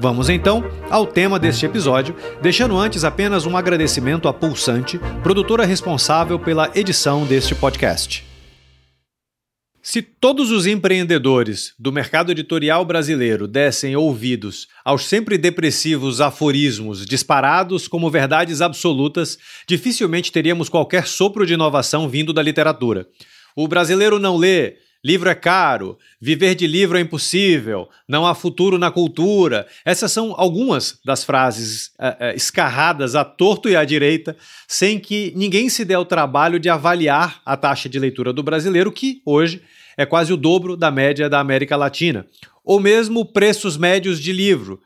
Vamos então ao tema deste episódio, deixando antes apenas um agradecimento à Pulsante, produtora responsável pela edição deste podcast. Se todos os empreendedores do mercado editorial brasileiro dessem ouvidos aos sempre depressivos aforismos disparados como verdades absolutas, dificilmente teríamos qualquer sopro de inovação vindo da literatura. O brasileiro não lê, Livro é caro, viver de livro é impossível, não há futuro na cultura. Essas são algumas das frases é, é, escarradas à torto e à direita, sem que ninguém se dê o trabalho de avaliar a taxa de leitura do brasileiro, que hoje é quase o dobro da média da América Latina. Ou mesmo preços médios de livro,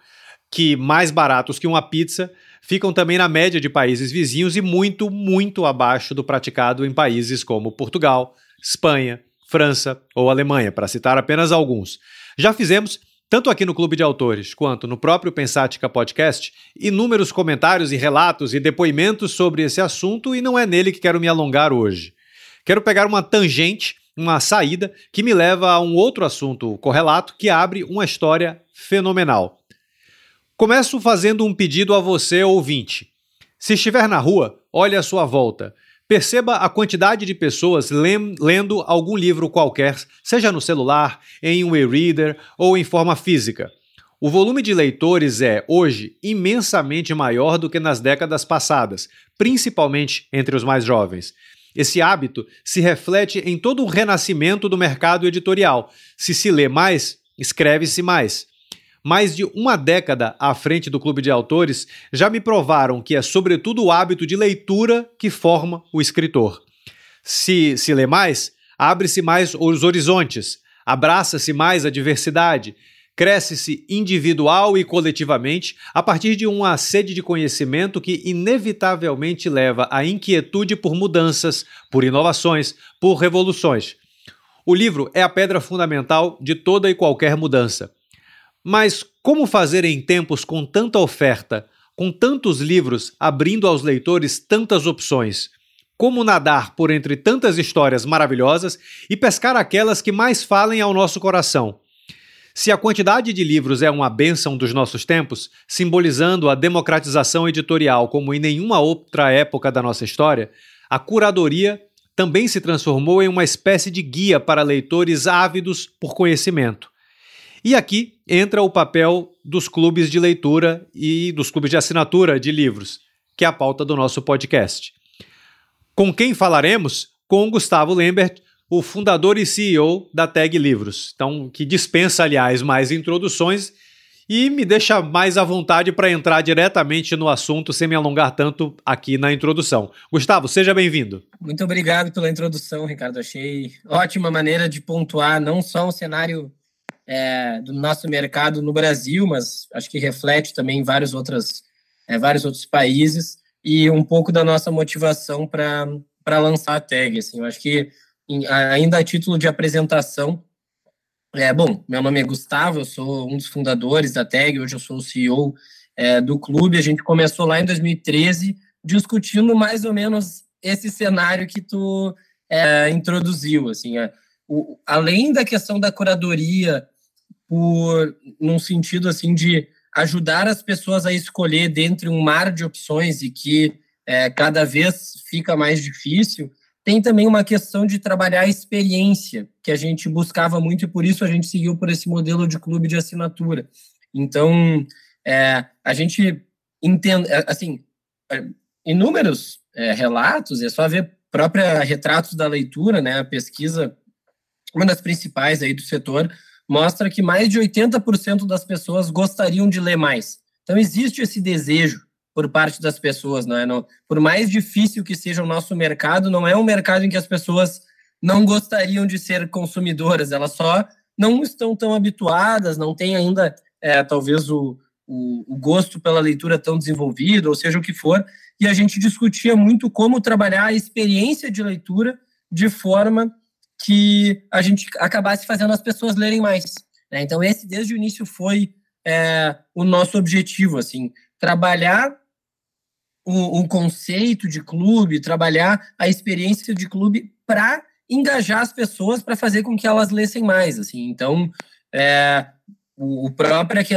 que mais baratos que uma pizza, ficam também na média de países vizinhos e muito, muito abaixo do praticado em países como Portugal, Espanha, França ou Alemanha, para citar apenas alguns. Já fizemos, tanto aqui no Clube de Autores quanto no próprio Pensática Podcast, inúmeros comentários e relatos e depoimentos sobre esse assunto e não é nele que quero me alongar hoje. Quero pegar uma tangente, uma saída, que me leva a um outro assunto correlato que abre uma história fenomenal. Começo fazendo um pedido a você, ouvinte. Se estiver na rua, olhe à sua volta. Perceba a quantidade de pessoas lendo algum livro qualquer, seja no celular, em um e-reader ou em forma física. O volume de leitores é, hoje, imensamente maior do que nas décadas passadas, principalmente entre os mais jovens. Esse hábito se reflete em todo o renascimento do mercado editorial. Se se lê mais, escreve-se mais mais de uma década à frente do clube de autores, já me provaram que é sobretudo o hábito de leitura que forma o escritor. Se se lê mais, abre-se mais os horizontes, abraça-se mais a diversidade, cresce-se individual e coletivamente a partir de uma sede de conhecimento que inevitavelmente leva à inquietude por mudanças, por inovações, por revoluções. O livro é a pedra fundamental de toda e qualquer mudança. Mas como fazer em tempos com tanta oferta, com tantos livros abrindo aos leitores tantas opções? Como nadar por entre tantas histórias maravilhosas e pescar aquelas que mais falem ao nosso coração? Se a quantidade de livros é uma bênção dos nossos tempos, simbolizando a democratização editorial como em nenhuma outra época da nossa história, a curadoria também se transformou em uma espécie de guia para leitores ávidos por conhecimento. E aqui entra o papel dos clubes de leitura e dos clubes de assinatura de livros, que é a pauta do nosso podcast. Com quem falaremos? Com Gustavo Lembert, o fundador e CEO da Tag Livros. Então, que dispensa, aliás, mais introduções e me deixa mais à vontade para entrar diretamente no assunto sem me alongar tanto aqui na introdução. Gustavo, seja bem-vindo. Muito obrigado pela introdução, Ricardo. Achei ótima maneira de pontuar não só o cenário é, do nosso mercado no Brasil, mas acho que reflete também em vários, outras, é, vários outros países e um pouco da nossa motivação para lançar a tag. Assim, eu acho que, em, ainda a título de apresentação, é, bom, meu nome é Gustavo, eu sou um dos fundadores da tag, hoje eu sou o CEO é, do clube. A gente começou lá em 2013 discutindo mais ou menos esse cenário que tu é, introduziu. Assim, é, o, além da questão da curadoria por num sentido assim de ajudar as pessoas a escolher dentre um mar de opções e que é, cada vez fica mais difícil, tem também uma questão de trabalhar a experiência, que a gente buscava muito e por isso a gente seguiu por esse modelo de clube de assinatura. Então, é, a gente entende, é, assim, é, inúmeros é, relatos, é só ver própria retratos da leitura, né, a pesquisa, uma das principais aí do setor, mostra que mais de 80% das pessoas gostariam de ler mais. Então existe esse desejo por parte das pessoas, não é? Não, por mais difícil que seja o nosso mercado, não é um mercado em que as pessoas não gostariam de ser consumidoras, elas só não estão tão habituadas, não têm ainda é, talvez o, o, o, gosto pela leitura tão desenvolvido, ou seja o que for, e a gente discutia muito como trabalhar a experiência de leitura de forma que a gente acabasse fazendo as pessoas lerem mais. Né? Então, esse, desde o início, foi é, o nosso objetivo, assim, trabalhar o, o conceito de clube, trabalhar a experiência de clube para engajar as pessoas para fazer com que elas lessem mais, assim. Então, é, o, o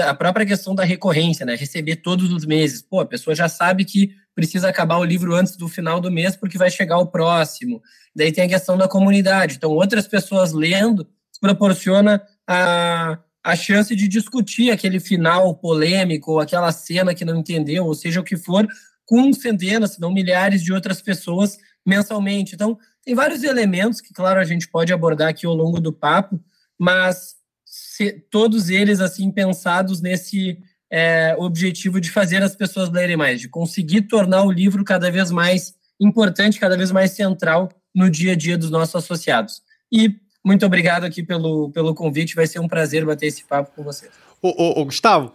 a própria questão da recorrência, né? Receber todos os meses. Pô, a pessoa já sabe que precisa acabar o livro antes do final do mês porque vai chegar o próximo. Daí tem a questão da comunidade. Então, outras pessoas lendo proporciona a, a chance de discutir aquele final polêmico, ou aquela cena que não entendeu, ou seja o que for, com centenas, se não milhares de outras pessoas mensalmente. Então, tem vários elementos que, claro, a gente pode abordar aqui ao longo do papo, mas se, todos eles, assim, pensados nesse é, objetivo de fazer as pessoas lerem mais, de conseguir tornar o livro cada vez mais importante, cada vez mais central no dia a dia dos nossos associados. E muito obrigado aqui pelo, pelo convite, vai ser um prazer bater esse papo com vocês. Ô, ô, ô Gustavo,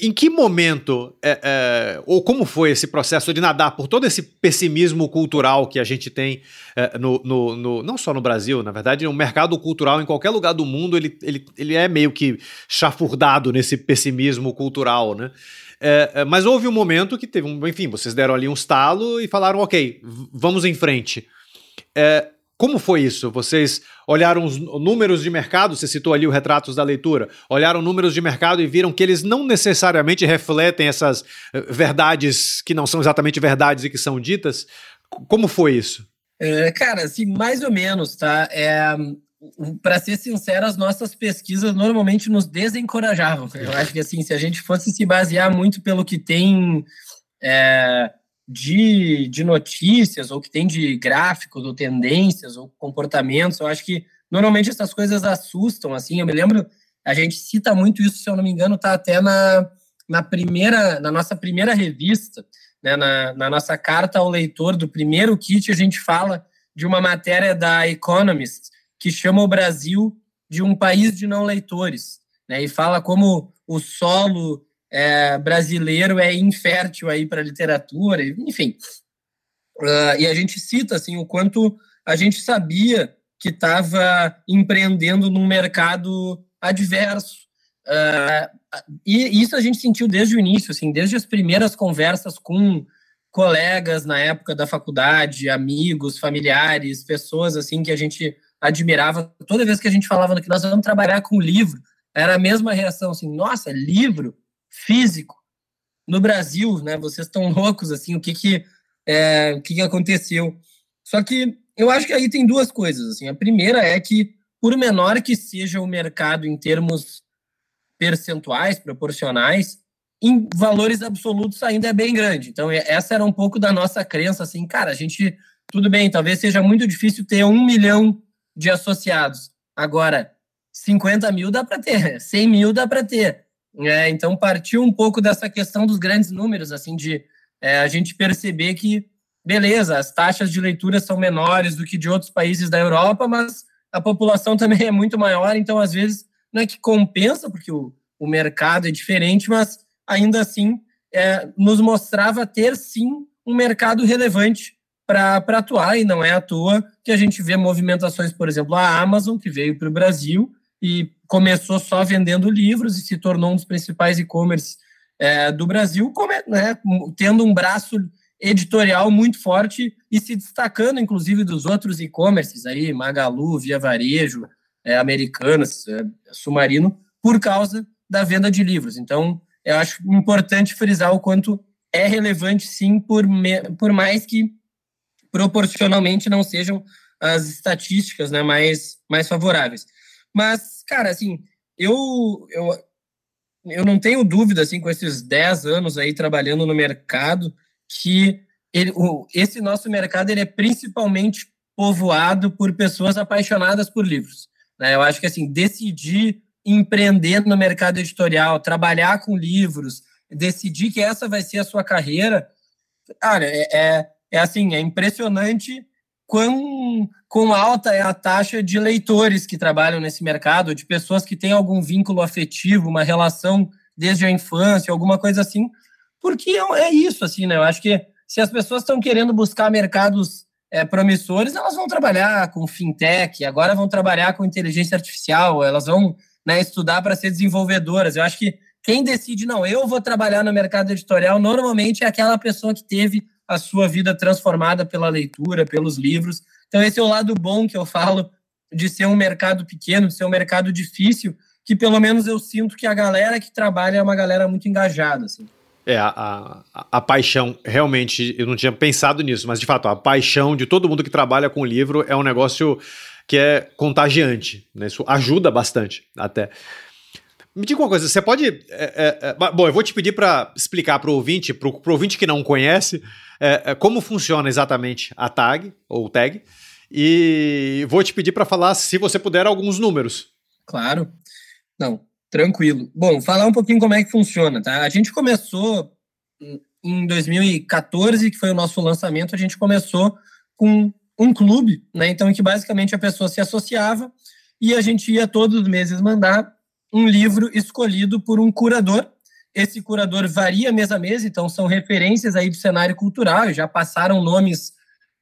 em que momento, é, é, ou como foi esse processo de nadar por todo esse pessimismo cultural que a gente tem é, no, no, no, não só no Brasil, na verdade, o mercado cultural em qualquer lugar do mundo ele, ele, ele é meio que chafurdado nesse pessimismo cultural, né? É, é, mas houve um momento que teve um, enfim, vocês deram ali um estalo e falaram, ok, vamos em frente. Como foi isso? Vocês olharam os números de mercado, você citou ali o Retratos da Leitura, olharam números de mercado e viram que eles não necessariamente refletem essas eh, verdades que não são exatamente verdades e que são ditas? Como foi isso? É, cara, assim, mais ou menos, tá? É, para ser sincero, as nossas pesquisas normalmente nos desencorajavam. Eu acho que assim, se a gente fosse se basear muito pelo que tem é, de, de notícias, ou que tem de gráficos, ou tendências, ou comportamentos. Eu acho que normalmente essas coisas assustam, assim. Eu me lembro, a gente cita muito isso, se eu não me engano, tá até na, na primeira, na nossa primeira revista, né, na, na nossa carta ao leitor do primeiro kit, a gente fala de uma matéria da Economist que chama o Brasil de um país de não leitores, né, e fala como o solo é, brasileiro é infértil aí para literatura, enfim. Uh, e a gente cita assim o quanto a gente sabia que estava empreendendo num mercado adverso. Uh, e isso a gente sentiu desde o início, assim, desde as primeiras conversas com colegas na época da faculdade, amigos, familiares, pessoas assim que a gente admirava. Toda vez que a gente falava que nós vamos trabalhar com livro, era a mesma reação, assim, nossa, livro? Físico no Brasil, né? Vocês estão loucos assim? O que que é, o que, que aconteceu? Só que eu acho que aí tem duas coisas assim. A primeira é que por menor que seja o mercado em termos percentuais, proporcionais, em valores absolutos ainda é bem grande. Então essa era um pouco da nossa crença assim, cara, a gente tudo bem, talvez seja muito difícil ter um milhão de associados. Agora, 50 mil dá para ter, 100 mil dá para ter. É, então partiu um pouco dessa questão dos grandes números, assim, de é, a gente perceber que, beleza, as taxas de leitura são menores do que de outros países da Europa, mas a população também é muito maior, então às vezes não é que compensa, porque o, o mercado é diferente, mas ainda assim é, nos mostrava ter sim um mercado relevante para atuar, e não é à toa que a gente vê movimentações, por exemplo, a Amazon, que veio para o Brasil e começou só vendendo livros e se tornou um dos principais e-commerce é, do Brasil, né, tendo um braço editorial muito forte e se destacando, inclusive, dos outros e-commerces aí, Magalu, Via Varejo, é, Americanas, é, Submarino, por causa da venda de livros. Então, eu acho importante frisar o quanto é relevante, sim, por, me, por mais que proporcionalmente não sejam as estatísticas né, mais, mais favoráveis. Mas, cara, assim, eu, eu, eu não tenho dúvida, assim, com esses 10 anos aí trabalhando no mercado, que ele, o, esse nosso mercado ele é principalmente povoado por pessoas apaixonadas por livros. Né? Eu acho que, assim, decidir empreender no mercado editorial, trabalhar com livros, decidir que essa vai ser a sua carreira, cara, é, é, é assim, é impressionante quão, quão alta é a taxa de leitores que trabalham nesse mercado, de pessoas que têm algum vínculo afetivo, uma relação desde a infância, alguma coisa assim, porque é, é isso, assim, né? Eu acho que se as pessoas estão querendo buscar mercados é, promissores, elas vão trabalhar com fintech, agora vão trabalhar com inteligência artificial, elas vão né, estudar para ser desenvolvedoras. Eu acho que quem decide, não, eu vou trabalhar no mercado editorial, normalmente é aquela pessoa que teve a sua vida transformada pela leitura, pelos livros. Então, esse é o lado bom que eu falo de ser um mercado pequeno, ser um mercado difícil, que pelo menos eu sinto que a galera que trabalha é uma galera muito engajada. Assim. É, a, a, a, paixão, realmente, eu não tinha pensado nisso, mas de fato, a paixão de todo mundo que trabalha com livro é um negócio que é contagiante, né? Isso ajuda bastante até. Me diga uma coisa, você pode. É, é, é, bom, eu vou te pedir para explicar para o ouvinte, para o ouvinte que não conhece, é, é, como funciona exatamente a tag, ou tag, e vou te pedir para falar, se você puder, alguns números. Claro. Não, tranquilo. Bom, falar um pouquinho como é que funciona, tá? A gente começou em 2014, que foi o nosso lançamento, a gente começou com um clube, né? Então, em que basicamente a pessoa se associava e a gente ia todos os meses mandar um livro escolhido por um curador. Esse curador varia mês a mês, então são referências aí do cenário cultural, já passaram nomes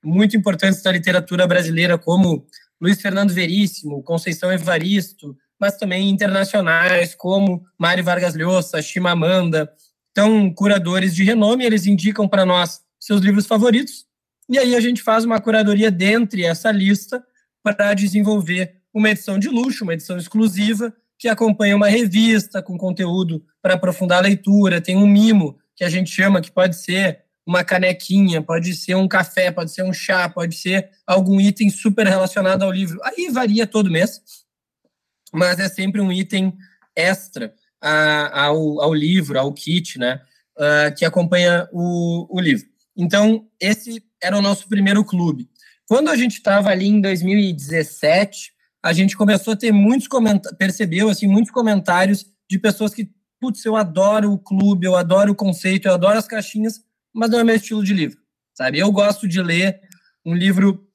muito importantes da literatura brasileira, como Luiz Fernando Veríssimo, Conceição Evaristo, mas também internacionais, como Mário Vargas Llosa, Chimamanda. Então, curadores de renome, eles indicam para nós seus livros favoritos, e aí a gente faz uma curadoria dentre essa lista para desenvolver uma edição de luxo, uma edição exclusiva, que acompanha uma revista com conteúdo para aprofundar a leitura, tem um mimo que a gente chama, que pode ser uma canequinha, pode ser um café, pode ser um chá, pode ser algum item super relacionado ao livro. Aí varia todo mês, mas é sempre um item extra a, ao, ao livro, ao kit, né, uh, que acompanha o, o livro. Então, esse era o nosso primeiro clube. Quando a gente estava ali em 2017, a gente começou a ter muitos comentários, percebeu assim, muitos comentários de pessoas que, putz, eu adoro o clube, eu adoro o conceito, eu adoro as caixinhas, mas não é meu estilo de livro, sabe? Eu gosto de ler um livro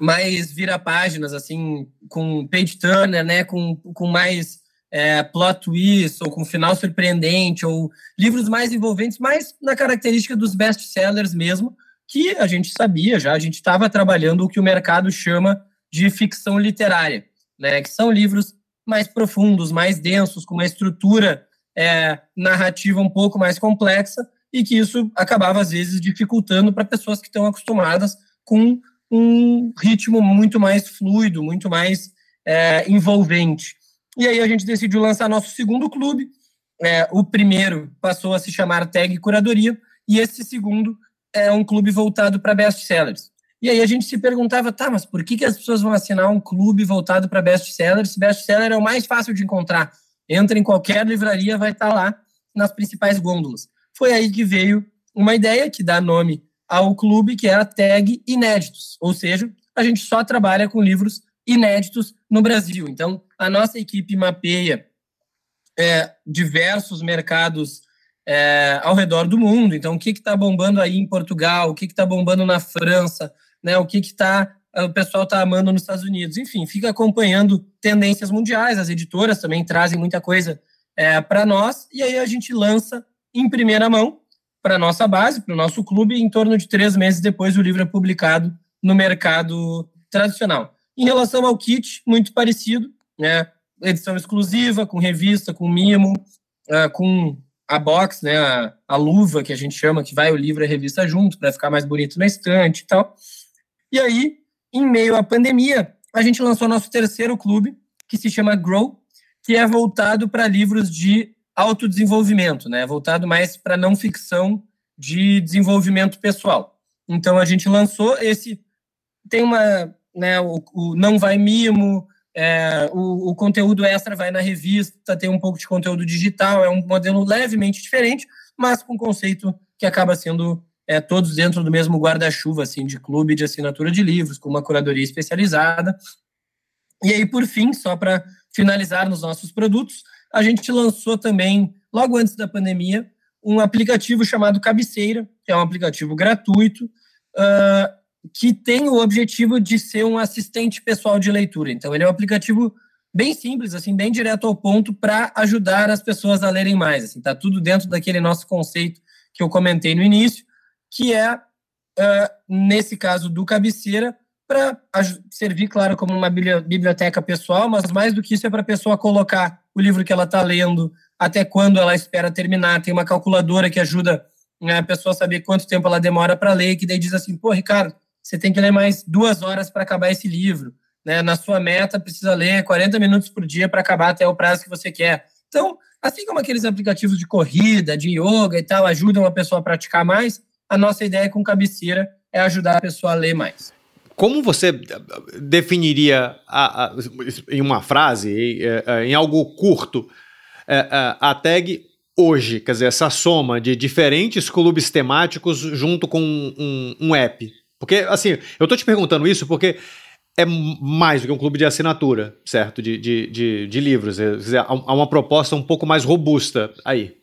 mais vira páginas, assim, com page turner, né, com, com mais é, plot twist, ou com final surpreendente, ou livros mais envolventes, mais na característica dos best-sellers mesmo, que a gente sabia já, a gente estava trabalhando o que o mercado chama de ficção literária, né? Que são livros mais profundos, mais densos, com uma estrutura é, narrativa um pouco mais complexa e que isso acabava às vezes dificultando para pessoas que estão acostumadas com um ritmo muito mais fluido, muito mais é, envolvente. E aí a gente decidiu lançar nosso segundo clube. É, o primeiro passou a se chamar Tag Curadoria e esse segundo é um clube voltado para best-sellers. E aí a gente se perguntava, tá, mas por que, que as pessoas vão assinar um clube voltado para best-seller se best-seller é o mais fácil de encontrar? Entra em qualquer livraria, vai estar tá lá nas principais gôndolas. Foi aí que veio uma ideia que dá nome ao clube, que é a tag inéditos, ou seja, a gente só trabalha com livros inéditos no Brasil. Então, a nossa equipe mapeia é, diversos mercados é, ao redor do mundo. Então, o que está bombando aí em Portugal, o que está bombando na França, né? O que que tá o pessoal está amando nos Estados Unidos. Enfim, fica acompanhando tendências mundiais. As editoras também trazem muita coisa é, para nós e aí a gente lança em primeira mão para nossa base, para o nosso clube. Em torno de três meses depois, o livro é publicado no mercado tradicional. Em relação ao kit, muito parecido, né? Edição exclusiva, com revista, com mimo, uh, com a box, né? A, a, luva que a gente chama, que vai o livro e a revista junto, para ficar mais bonito na estante e tal. E aí, em meio à pandemia, a gente lançou nosso terceiro clube, que se chama Grow, que é voltado para livros de autodesenvolvimento, né? Voltado mais para não ficção de desenvolvimento pessoal. Então a gente lançou esse tem uma, né, o, o não vai mimo, é, o, o, conteúdo extra vai na revista, tem um pouco de conteúdo digital, é um modelo levemente diferente, mas com conceito que acaba sendo é, todos dentro do mesmo guarda-chuva assim, de clube de assinatura de livros, com uma curadoria especializada. E aí, por fim, só para finalizar nos nossos produtos, a gente lançou também, logo antes da pandemia, um aplicativo chamado Cabeceira, que é um aplicativo gratuito, uh, que tem o objetivo de ser um assistente pessoal de leitura. Então, ele é um aplicativo bem simples, assim, bem direto ao ponto para ajudar as pessoas a lerem mais. Assim, tá tudo dentro daquele nosso conceito que eu comentei no início, que é, nesse caso do cabeceira, para servir, claro, como uma biblioteca pessoal, mas mais do que isso é para a pessoa colocar o livro que ela está lendo, até quando ela espera terminar. Tem uma calculadora que ajuda né, a pessoa a saber quanto tempo ela demora para ler, que daí diz assim, pô, Ricardo, você tem que ler mais duas horas para acabar esse livro. Né? Na sua meta, precisa ler 40 minutos por dia para acabar até o prazo que você quer. Então, assim como aqueles aplicativos de corrida, de yoga e tal, ajudam a pessoa a praticar mais, a nossa ideia com cabeceira é ajudar a pessoa a ler mais. Como você definiria a, a, em uma frase, em, é, é, algo curto, é, a tag hoje? Quer dizer, essa soma de diferentes clubes temáticos junto com um, um app. Porque, assim, eu tô te perguntando isso porque é mais do que um clube de assinatura, certo? De, de, de, de livros. Há uma proposta um pouco mais robusta aí.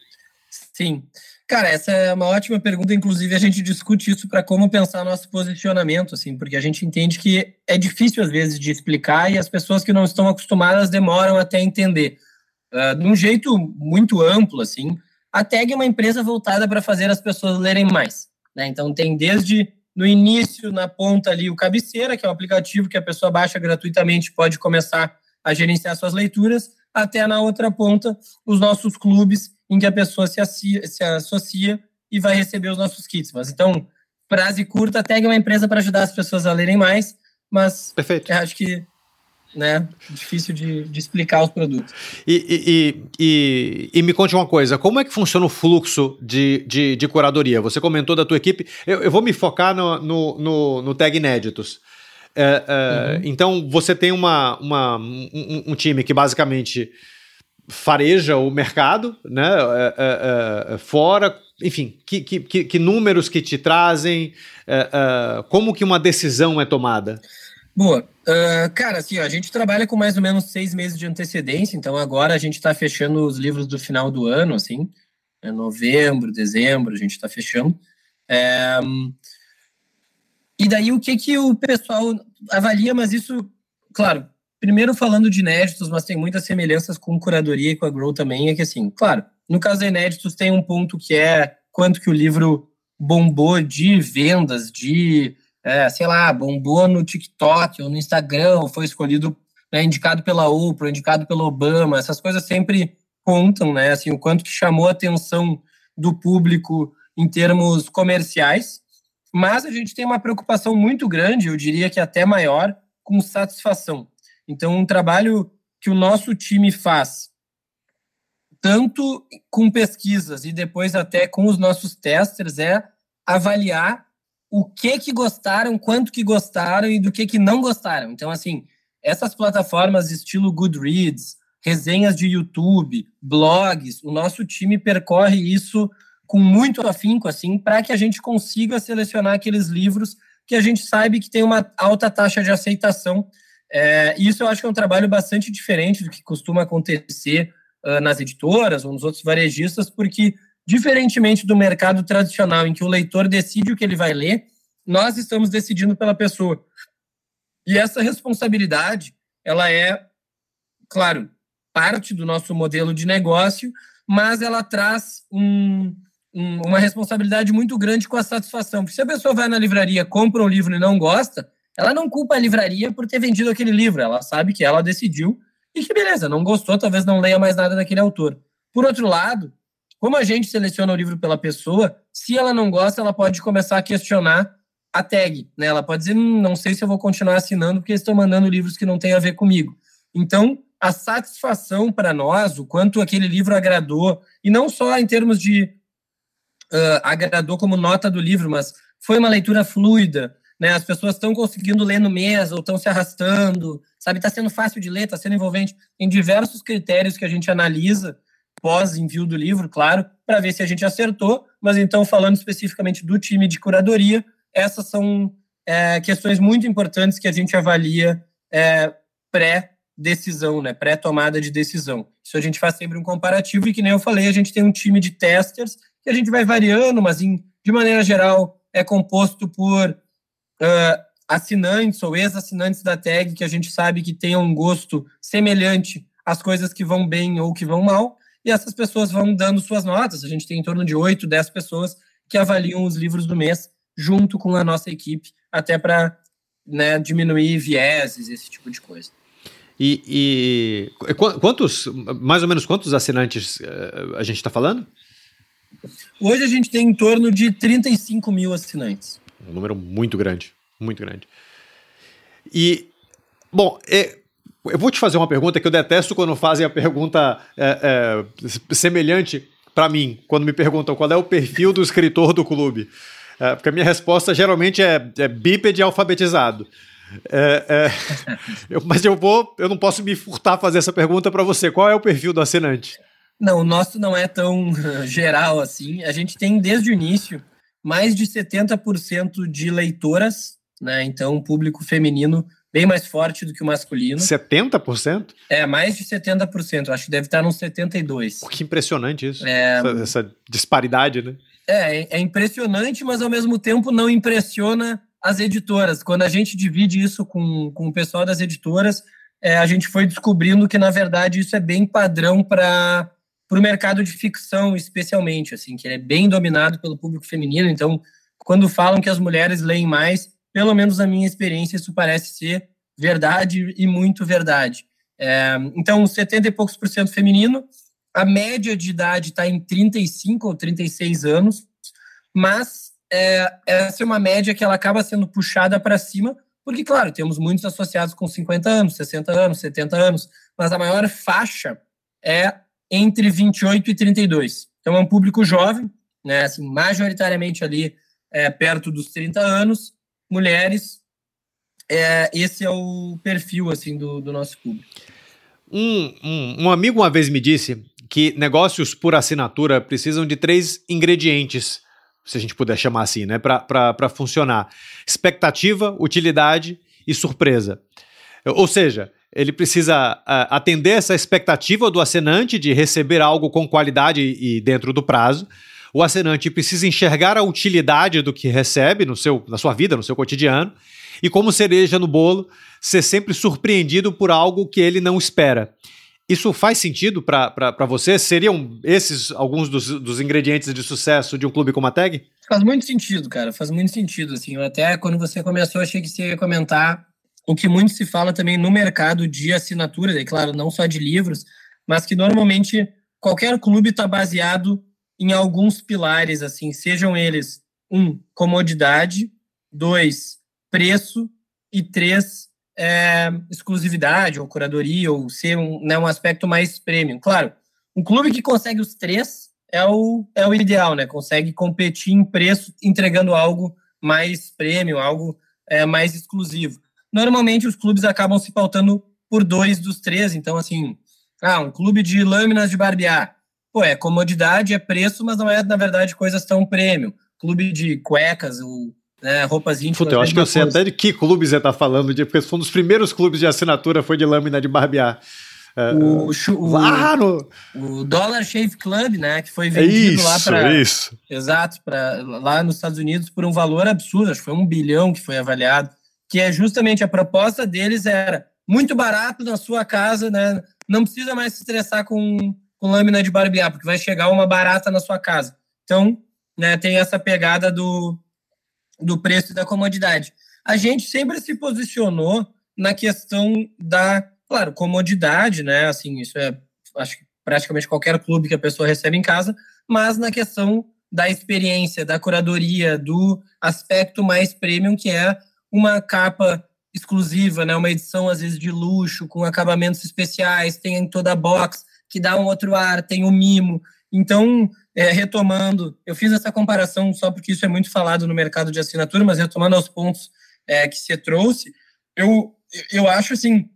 Sim. Cara, essa é uma ótima pergunta. Inclusive, a gente discute isso para como pensar nosso posicionamento, assim, porque a gente entende que é difícil às vezes de explicar e as pessoas que não estão acostumadas demoram até entender. Uh, de um jeito muito amplo, assim, a Tag é uma empresa voltada para fazer as pessoas lerem mais. Né? Então, tem desde no início, na ponta ali, o Cabeceira, que é um aplicativo que a pessoa baixa gratuitamente pode começar a gerenciar suas leituras, até na outra ponta, os nossos clubes, em que a pessoa se, associa, se associa e vai receber os nossos kits. Mas então, frase curta, tag uma empresa para ajudar as pessoas a lerem mais, mas Perfeito. acho que né, difícil de, de explicar os produtos. E, e, e, e, me conte uma coisa, como é que funciona o fluxo de, de, de curadoria? Você comentou da tua equipe, eu, eu vou me focar no, no, no, no Tag Inéditos. É, é, uhum. Então, você tem uma, uma, um, um, time que basicamente fareja o mercado, né? É, é, é fora, enfim, que, que, que, números que te trazem, como que uma decisão é tomada? Boa. Uh, cara, assim, ó, a gente trabalha com mais ou menos seis meses de antecedência, então agora a gente está fechando os livros do final do ano, assim, é novembro, dezembro, a gente está fechando. É, e daí o que, que o pessoal avalia, mas isso, claro, primeiro falando de inéditos, mas tem muitas semelhanças com curadoria e com a Grow também, é que assim, claro, no caso da inéditos tem um ponto que é quanto que o livro bombou de vendas, de, é, sei lá, bombou no TikTok ou no Instagram, ou foi escolhido, né, indicado pela Oprah, indicado pelo Obama, essas coisas sempre contam, né, assim, o quanto que chamou a atenção do público em termos comerciais, mas a gente tem uma preocupação muito grande, eu diria que até maior, com satisfação. Então, um trabalho que o nosso time faz, tanto com pesquisas e depois até com os nossos testers, é avaliar o que que gostaram, quanto que gostaram e do que que não gostaram. Então, assim, essas plataformas estilo Goodreads, resenhas de YouTube, blogs, o nosso time percorre isso com muito afinco, assim, para que a gente consiga selecionar aqueles livros que a gente sabe que tem uma alta taxa de aceitação. É, isso eu acho que é um trabalho bastante diferente do que costuma acontecer uh, nas editoras ou nos outros varejistas, porque, diferentemente do mercado tradicional, em que o leitor decide o que ele vai ler, nós estamos decidindo pela pessoa. E essa responsabilidade, ela é, claro, parte do nosso modelo de negócio, mas ela traz um, um, uma responsabilidade muito grande com a satisfação. Porque se a pessoa vai na livraria, compra um livro e não gosta, ela não culpa a livraria por ter vendido aquele livro. Ela sabe que ela decidiu e que beleza, não gostou, talvez não leia mais nada daquele autor. Por outro lado, como a gente seleciona o livro pela pessoa, se ela não gosta, ela pode começar a questionar a tag. Né? Ela pode dizer, hum, não sei se eu vou continuar assinando porque estão mandando livros que não têm a ver comigo. Então, a satisfação para nós, o quanto aquele livro agradou, e não só em termos de uh, agradou como nota do livro, mas foi uma leitura fluida, né? As pessoas estão conseguindo ler no mês ou estão se arrastando, sabe? Está sendo fácil de ler, está sendo envolvente. Em diversos critérios que a gente analisa pós envio do livro, claro, para ver se a gente acertou. Mas então, falando especificamente do time de curadoria, essas são é, questões muito importantes que a gente avalia é, pré-decisão, né? Pré-tomada de decisão. Isso a gente faz sempre um comparativo e que nem eu falei, a gente tem um time de testers que a gente vai variando, mas em, de maneira geral é composto por uh, assinantes ou ex-assinantes da tag que a gente sabe que tenham um gosto semelhante às coisas que vão bem ou que vão mal, e essas pessoas vão dando suas notas. A gente tem em torno de 8, 10 pessoas que avaliam os livros do mês junto com a nossa equipe, até para né, diminuir vieses, esse tipo de coisa. E, e, quantos, mais ou menos quantos assinantes uh, a gente está falando? Hoje a gente tem em torno de 35 mil assinantes. Um número muito grande, muito grande. E, bom, é, eu vou te fazer uma pergunta que eu detesto quando fazem a pergunta é, é, semelhante para mim, quando me perguntam qual é o perfil do escritor do clube. É, porque a minha resposta geralmente é, é bípede alfabetizado. É, é, eu, mas eu vou, eu não posso me furtar a fazer essa pergunta para você. Qual é o perfil do assinante? Não, o nosso não é tão geral assim. A gente tem desde o início mais de 70% de leitoras, né? Então, público feminino bem mais forte do que o masculino. 70%? É, mais de 70%. Acho que deve estar nos 72%. Que impressionante isso. É... Essa, essa, disparidade, né? É, é impressionante, mas ao mesmo tempo não impressiona as editoras. Quando a gente divide isso com, com o pessoal das editoras, é, a gente foi descobrindo que, na verdade, isso é bem padrão para o mercado de ficção, especialmente, assim, que ele é bem dominado pelo público feminino. Então, quando falam que as mulheres leem mais, pelo menos na minha experiência, isso parece ser verdade e muito verdade. É, então, 70 e poucos por cento feminino, a média de idade está em 35 ou 36 anos, mas é, essa é uma média que ela acaba sendo puxada para cima, porque, claro, temos muitos associados com 50 anos, 60 anos, 70 anos, mas a maior faixa é entre 28 e 32. Então, é um público jovem, né, assim, majoritariamente ali é, perto dos 30 anos, mulheres. É, esse é o perfil assim do, do nosso público. Um, um, um amigo uma vez me disse que negócios por assinatura precisam de três ingredientes, se a gente puder chamar assim, né, para funcionar: expectativa, utilidade e surpresa. Ou seja, ele precisa uh, atender essa expectativa do assinante de receber algo com qualidade e dentro do prazo. O assinante precisa enxergar a utilidade do que recebe no seu, na sua vida, no seu cotidiano. E como cereja no bolo, ser sempre surpreendido por algo que ele não espera. Isso faz sentido para você? Seriam esses alguns dos, dos, ingredientes de sucesso de um clube como a Tag? Faz muito sentido, cara. Faz muito sentido. Assim, eu até quando você começou, achei que você ia comentar o que muito se fala também no mercado de assinaturas, e claro, não só de livros, mas que normalmente qualquer clube está baseado em alguns pilares, assim, sejam eles um, comodidade, dois, preço e três, é, exclusividade ou curadoria ou ser um, né, um aspecto mais premium. Claro, um clube que consegue os três é o, é o ideal, né? Consegue competir em preço entregando algo mais premium, algo é, mais exclusivo. Normalmente os clubes acabam se pautando por dois dos três, então assim, ah, um clube de lâminas de barbear. Pô, é comodidade, é preço, mas não é, na verdade, coisas tão premium. Clube de cuecas, ou né, roupas íntimas. Puta, eu acho que eu sei até de que clube você está falando, de, porque foi um dos primeiros clubes de assinatura, foi de lâmina de barbear. É, o, o, no... o Dollar Shave Club, né, que foi vendido isso, lá para isso. Exato, para lá nos Estados Unidos por um valor absurdo, acho que foi um bilhão que foi avaliado, que é justamente a proposta deles era muito barato na sua casa, né, não precisa mais se estressar com, com lâmina de barbear, porque vai chegar uma barata na sua casa. Então, né, tem essa pegada do do preço e da comodidade. A gente sempre se posicionou na questão da, claro, comodidade, né? Assim, isso é, acho que praticamente qualquer clube que a pessoa recebe em casa, mas na questão da experiência, da curadoria, do aspecto mais premium, que é uma capa exclusiva, né? Uma edição às vezes de luxo, com acabamentos especiais, tem toda a box que dá um outro ar, tem o mimo. Então, é, retomando, eu fiz essa comparação só porque isso é muito falado no mercado de assinatura, mas retomando aos pontos é, que você trouxe, eu, eu acho assim,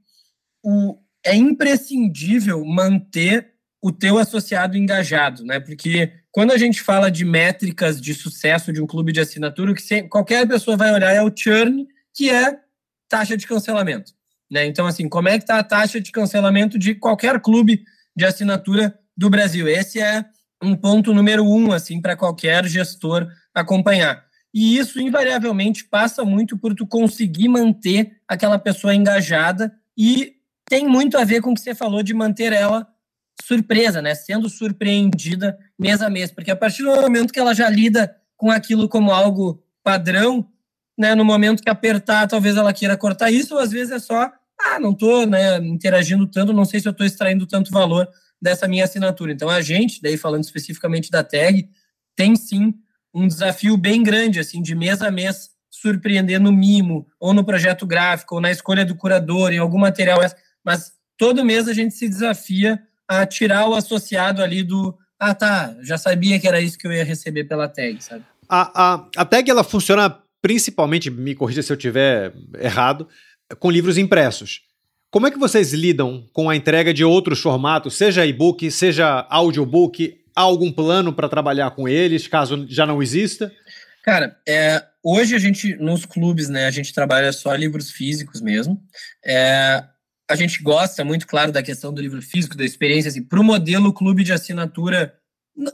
o, é imprescindível manter o teu associado engajado, né? Porque quando a gente fala de métricas de sucesso de um clube de assinatura, o que você, qualquer pessoa vai olhar é o churn, que é taxa de cancelamento. Né? Então, assim, como é que está a taxa de cancelamento de qualquer clube de assinatura do Brasil? Esse é um ponto número um, assim, para qualquer gestor acompanhar. e isso invariavelmente passa muito por tu conseguir manter aquela pessoa engajada e tem muito a ver com o que você falou de manter ela surpresa, né? Sendo surpreendida mês a mês, porque a partir do momento que ela já lida com aquilo como algo padrão, né? No momento que apertar, talvez ela queira cortar isso, ou às vezes é só, ah, não tô, né, interagindo tanto, não sei se eu estou extraindo tanto valor dessa minha assinatura. Então a gente, daí falando especificamente da tag, tem sim um desafio bem grande, assim, de mês a mês, surpreender no mimo, ou no projeto gráfico, ou na escolha do curador, em algum material. Mas todo mês a gente se desafia a tirar o associado ali do. Ah, tá, já sabia que era isso que eu ia receber pela tag, sabe? A, a, a tag ela funciona principalmente, me corrija se eu tiver errado, com livros impressos. Como é que vocês lidam com a entrega de outros formatos, seja e-book, seja audiobook, há algum plano para trabalhar com eles, caso já não exista? Cara, é, hoje a gente, nos clubes, né, a gente trabalha só livros físicos mesmo. É, a gente gosta muito, claro, da questão do livro físico, da experiência, assim, para o modelo clube de assinatura,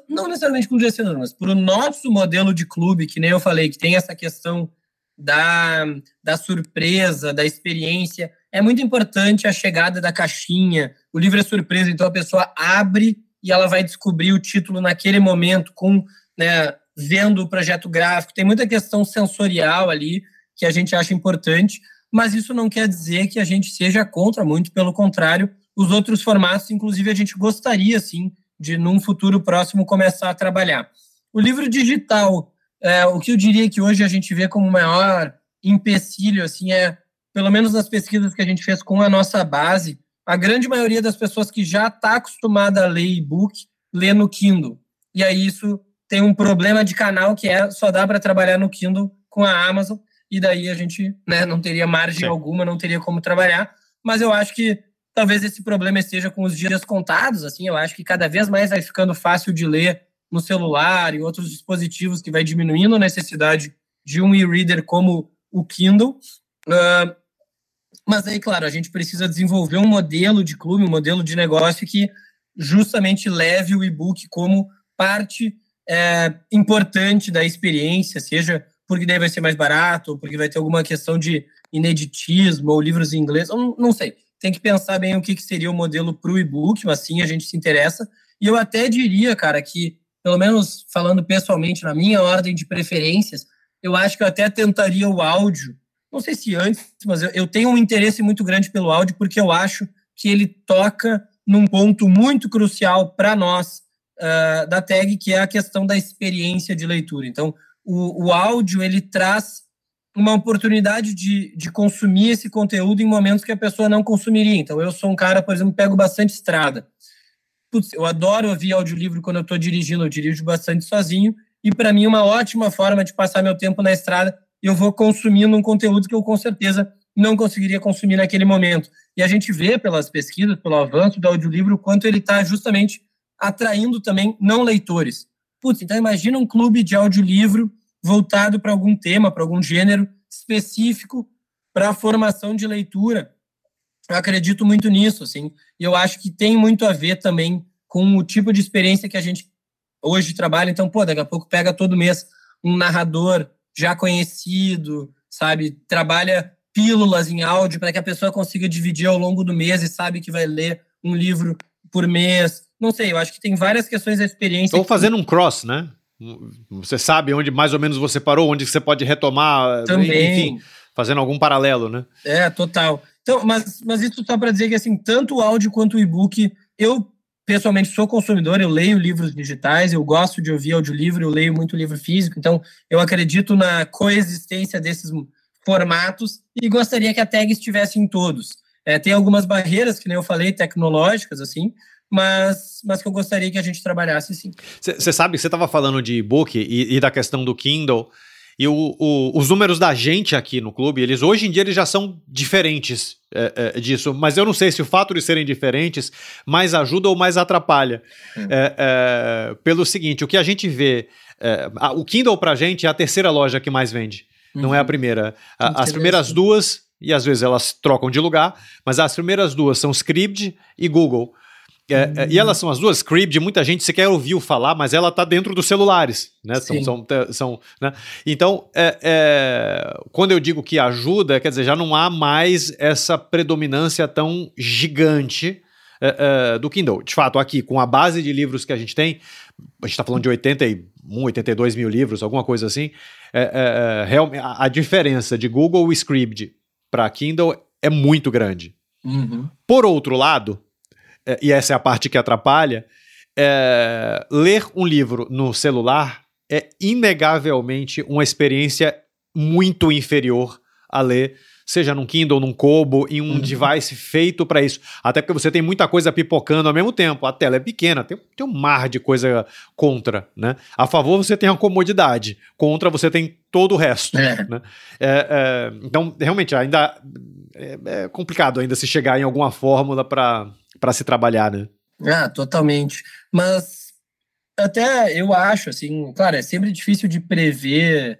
não necessariamente clube de assinatura, mas para o nosso modelo de clube, que nem eu falei, que tem essa questão da, da surpresa, da experiência, é muito importante a chegada da caixinha, o livro é surpresa, então a pessoa abre e ela vai descobrir o título naquele momento, com né, vendo o projeto gráfico. Tem muita questão sensorial ali que a gente acha importante, mas isso não quer dizer que a gente seja contra, muito pelo contrário. Os outros formatos, inclusive, a gente gostaria, sim, de, num futuro próximo, começar a trabalhar. O livro digital, é, o que eu diria que hoje a gente vê como maior empecilho, assim, é, pelo menos nas pesquisas que a gente fez com a nossa base, a grande maioria das pessoas que já está acostumada a ler e-book lê no Kindle. E aí isso tem um problema de canal que é só dá para trabalhar no Kindle com a Amazon e daí a gente né, não teria margem Sim. alguma, não teria como trabalhar. Mas eu acho que talvez esse problema esteja com os dias contados. Assim, eu acho que cada vez mais vai ficando fácil de ler no celular e outros dispositivos que vai diminuindo a necessidade de um e-reader como o Kindle. Uh, mas aí, claro, a gente precisa desenvolver um modelo de clube, um modelo de negócio que justamente leve o e-book como parte é, importante da experiência, seja porque daí vai ser mais barato, porque vai ter alguma questão de ineditismo, ou livros em inglês, não, não sei. Tem que pensar bem o que, que seria o modelo para o e-book, mas sim a gente se interessa. E eu até diria, cara, que, pelo menos falando pessoalmente, na minha ordem de preferências, eu acho que eu até tentaria o áudio não sei se antes, mas eu, eu tenho um interesse muito grande pelo áudio porque eu acho que ele toca num ponto muito crucial para nós uh, da tag, que é a questão da experiência de leitura. Então, o, o áudio ele traz uma oportunidade de, de consumir esse conteúdo em momentos que a pessoa não consumiria. Então, eu sou um cara, por exemplo, pego bastante estrada. Putz, eu adoro ouvir audiolivro quando eu estou dirigindo, eu dirijo bastante sozinho, e para mim uma ótima forma de passar meu tempo na estrada eu vou consumindo um conteúdo que eu com certeza não conseguiria consumir naquele momento. E a gente vê pelas pesquisas, pelo avanço do audiolivro, o quanto ele está justamente atraindo também não leitores. Putz, então imagina um clube de audiolivro voltado para algum tema, para algum gênero específico para a formação de leitura. Eu acredito muito nisso, assim, e eu acho que tem muito a ver também com o tipo de experiência que a gente hoje trabalha. Então, pô, daqui a pouco pega todo mês um narrador já conhecido, sabe? Trabalha pílulas em áudio para que a pessoa consiga dividir ao longo do mês e sabe que vai ler um livro por mês. Não sei, eu acho que tem várias questões da experiência. Ou fazendo um cross, né? Você sabe onde mais ou menos você parou, onde você pode retomar, Também. enfim, fazendo algum paralelo, né? É, total. Então, mas, mas isso só para dizer que assim, tanto o áudio quanto o e-book, eu pessoalmente sou consumidor, eu leio livros digitais, eu gosto de ouvir audiolivro, eu leio muito livro físico, então eu acredito na coexistência desses formatos e gostaria que a tag estivesse em todos. É, tem algumas barreiras, que nem eu falei, tecnológicas, assim, mas, mas que eu gostaria que a gente trabalhasse sim. Você sabe, você estava falando de e-book e, e da questão do Kindle, e o, o, os números da gente aqui no clube, eles hoje em dia eles já são diferentes é, é, disso, mas eu não sei se o fato de serem diferentes mais ajuda ou mais atrapalha. Hum. É, é pelo seguinte, o que a gente vê, é, a, o Kindle pra gente é a terceira loja que mais vende, uhum. não é a uhum. primeira. A, as primeiras duas, e às vezes elas trocam de lugar, mas as primeiras duas são Scribd e Google. É, é, e elas são as duas. Scribd, muita gente sequer ouviu falar, mas ela está dentro dos celulares, né? São, são, são, né? Então, é, é, quando eu digo que ajuda, quer dizer, já não há mais essa predominância tão gigante é, do Kindle. De fato, aqui, com a base de livros que a gente tem, a gente está falando de 81, 82 mil livros, alguma coisa assim, é, a, a, diferença de Google Scribd para Kindle é muito grande. Uhum. Por outro lado, e essa é a parte que atrapalha, é, ler um livro no celular é inegavelmente uma experiência muito inferior a ler seja num Kindle, num Kobo, em um uhum. device feito para isso. Até porque você tem muita coisa pipocando ao mesmo tempo. A tela é pequena, tem, tem um mar de coisa contra, né? A favor você tem a comodidade, contra você tem todo o resto. É. Né? É, é, então, realmente, ainda é, é, complicado ainda se chegar em alguma fórmula para se trabalhar, né? Ah, totalmente. Mas até eu acho, assim, claro, é sempre difícil de prever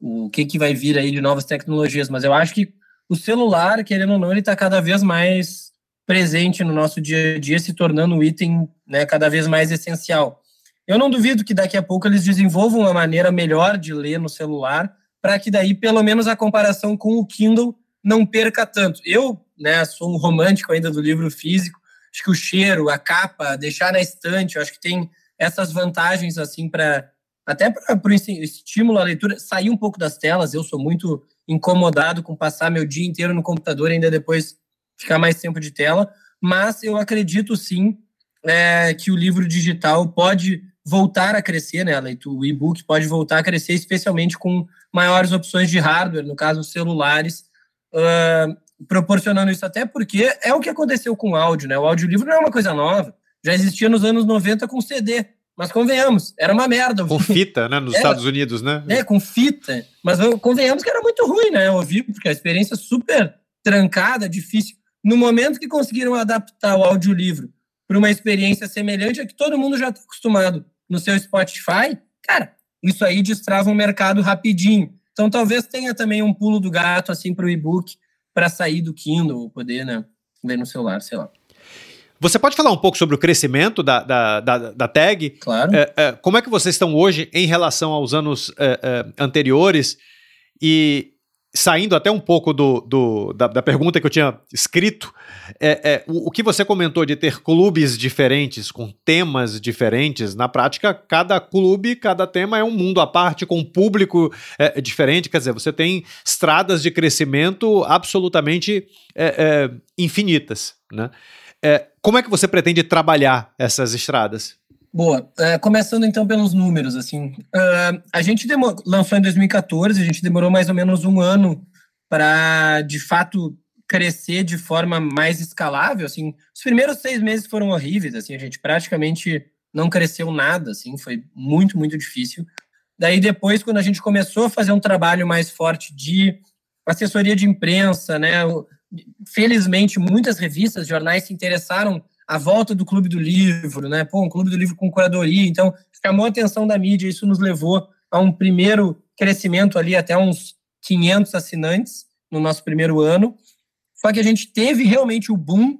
o que, que vai vir aí de novas tecnologias, mas eu acho que o celular, querendo ou não, ele está cada vez mais presente no nosso dia a dia, se tornando um item né, cada vez mais essencial. Eu não duvido que daqui a pouco eles desenvolvam uma maneira melhor de ler no celular, para que daí, pelo menos, a comparação com o Kindle não perca tanto. Eu né, sou um romântico ainda do livro físico, acho que o cheiro, a capa, deixar na estante, acho que tem essas vantagens assim para até para o estímulo à leitura, sair um pouco das telas. Eu sou muito incomodado com passar meu dia inteiro no computador e ainda depois ficar mais tempo de tela, mas eu acredito sim é, que o livro digital pode voltar a crescer, né? O e-book pode voltar a crescer, especialmente com maiores opções de hardware, no caso celulares, uh, proporcionando isso até porque é o que aconteceu com o áudio, né? O audiolivro não é uma coisa nova, já existia nos anos 90 com CD. Mas convenhamos, era uma merda. Com fita, né? Nos é, Estados Unidos, né? É, com fita. Mas convenhamos que era muito ruim, né? Ouvir, porque a experiência é super trancada, difícil. No momento que conseguiram adaptar o audiolivro para uma experiência semelhante a que todo mundo já está acostumado no seu Spotify, cara, isso aí destrava um mercado rapidinho. Então talvez tenha também um pulo do gato assim para o e-book para sair do Kindle, poder, né, ler no celular, sei lá. Você pode falar um pouco sobre o crescimento da, da, da, da tag? Claro. É, é, como é que vocês estão hoje em relação aos anos é, é anteriores? E saindo até um pouco do, do da, da, pergunta que eu tinha escrito, é, é, o, o, que você comentou de ter clubes diferentes, com temas diferentes, na prática, cada clube, cada tema é um mundo à parte, com um público é, diferente, quer dizer, você tem estradas de crescimento absolutamente é, é, infinitas, né? É, como é que você pretende trabalhar essas estradas? Boa. É, começando então pelos números, assim, uh, a gente lançou em 2014, a gente demorou mais ou menos um ano para, de fato, crescer de forma mais escalável, assim. Os primeiros seis meses foram horríveis, assim, a gente praticamente não cresceu nada, assim, foi muito, muito difícil. Daí depois, quando a gente começou a fazer um trabalho mais forte de assessoria de imprensa, né, felizmente, muitas revistas, jornais se interessaram à volta do Clube do Livro, né? Pô, um Clube do Livro com curadoria, então chamou a atenção da mídia, isso nos levou a um primeiro crescimento ali até uns 500 assinantes no nosso primeiro ano. Só que a gente teve realmente o boom